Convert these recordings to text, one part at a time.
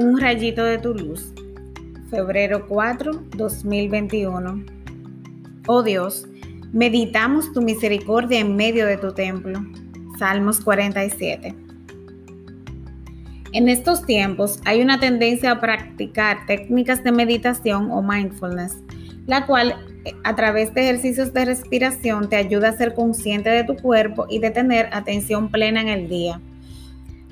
Un rayito de tu luz. Febrero 4, 2021. Oh Dios, meditamos tu misericordia en medio de tu templo. Salmos 47. En estos tiempos hay una tendencia a practicar técnicas de meditación o mindfulness, la cual eh, a través de ejercicios de respiración te ayuda a ser consciente de tu cuerpo y de tener atención plena en el día.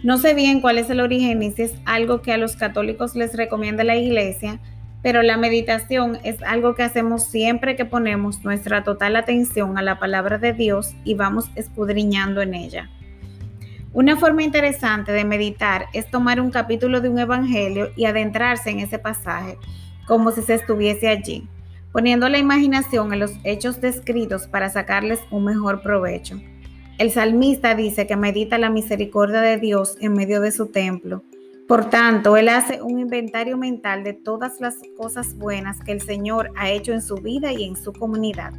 No sé bien cuál es el origen ni si es algo que a los católicos les recomienda la iglesia, pero la meditación es algo que hacemos siempre que ponemos nuestra total atención a la palabra de Dios y vamos escudriñando en ella. Una forma interesante de meditar es tomar un capítulo de un evangelio y adentrarse en ese pasaje, como si se estuviese allí, poniendo la imaginación en los hechos descritos para sacarles un mejor provecho. El salmista dice que medita la misericordia de Dios en medio de su templo. Por tanto, él hace un inventario mental de todas las cosas buenas que el Señor ha hecho en su vida y en su comunidad.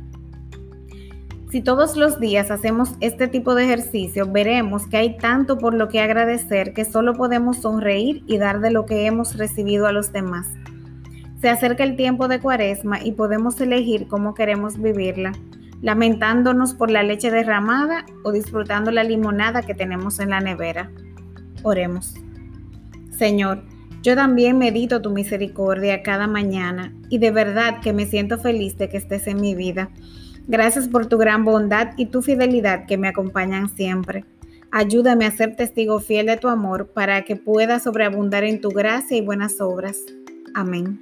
Si todos los días hacemos este tipo de ejercicio, veremos que hay tanto por lo que agradecer que solo podemos sonreír y dar de lo que hemos recibido a los demás. Se acerca el tiempo de cuaresma y podemos elegir cómo queremos vivirla lamentándonos por la leche derramada o disfrutando la limonada que tenemos en la nevera. Oremos. Señor, yo también medito tu misericordia cada mañana y de verdad que me siento feliz de que estés en mi vida. Gracias por tu gran bondad y tu fidelidad que me acompañan siempre. Ayúdame a ser testigo fiel de tu amor para que pueda sobreabundar en tu gracia y buenas obras. Amén.